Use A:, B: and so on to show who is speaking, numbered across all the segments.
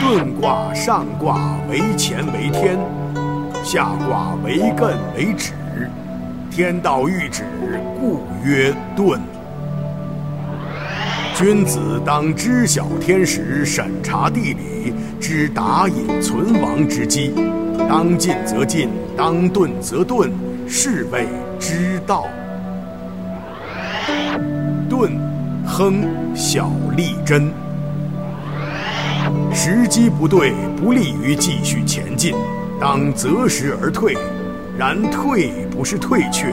A: 遁卦上卦为乾为天，下卦为艮为止。天道欲止，故曰遁。君子当知晓天时，审查地理，知打隐存亡之机。当进则进，当遁则遁，是谓之道。遁，亨，小利贞。时机不对，不利于继续前进，当择时而退。然退不是退却，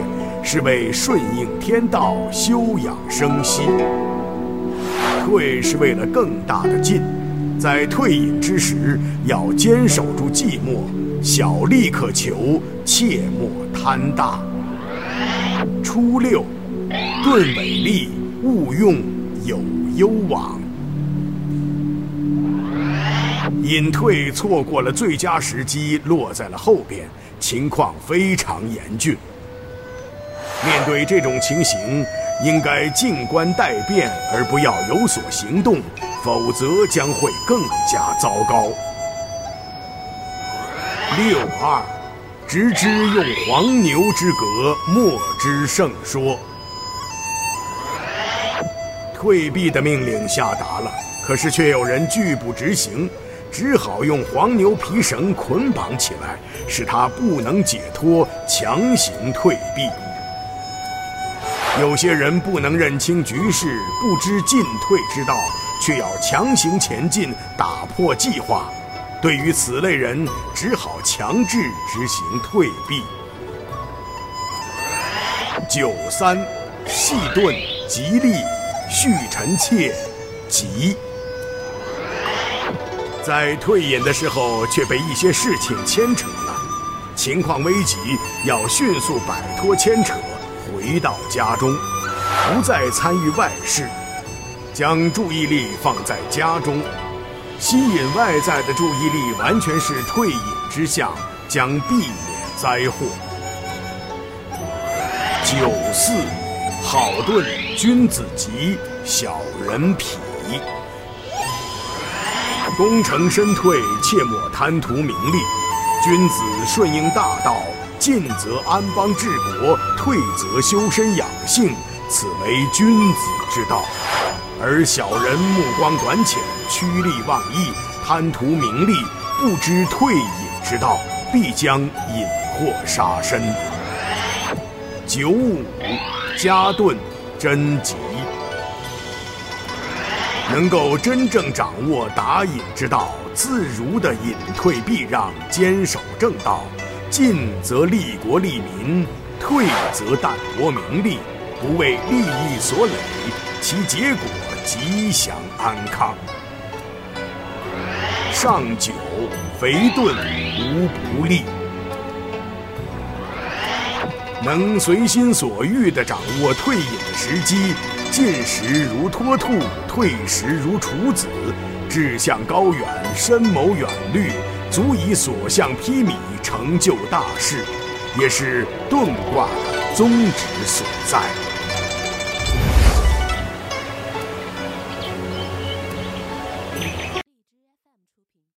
A: 是为顺应天道，休养生息。退是为了更大的进，在退隐之时，要坚守住寂寞，小利可求，切莫贪大。初六，遁尾利，勿用有攸往。隐退错过了最佳时机，落在了后边，情况非常严峻。面对这种情形，应该静观待变，而不要有所行动，否则将会更加糟糕。六二，直之用黄牛之格，莫之胜说。退避的命令下达了，可是却有人拒不执行。只好用黄牛皮绳捆绑起来，使他不能解脱，强行退避。有些人不能认清局势，不知进退之道，却要强行前进，打破计划。对于此类人，只好强制执行退避。九三，细钝，吉利，续臣妾，吉。在退隐的时候，却被一些事情牵扯了，情况危急，要迅速摆脱牵扯，回到家中，不再参与外事，将注意力放在家中，吸引外在的注意力完全是退隐之象，将避免灾祸。九四，好顿，君子吉，小人否。功成身退，切莫贪图名利。君子顺应大道，进则安邦治国，退则修身养性，此为君子之道。而小人目光短浅，趋利忘义，贪图名利，不知退隐之道，必将引祸杀身。九五，加顿，贞吉。能够真正掌握打隐之道，自如的隐退避让，坚守正道，进则利国利民，退则淡泊名利，不为利益所累，其结果吉祥安康。上九，肥钝无不利。能随心所欲地掌握退隐的时机。进时如脱兔，退时如处子，志向高远，深谋远虑，足以所向披靡，成就大事，也是遁卦的宗旨所在。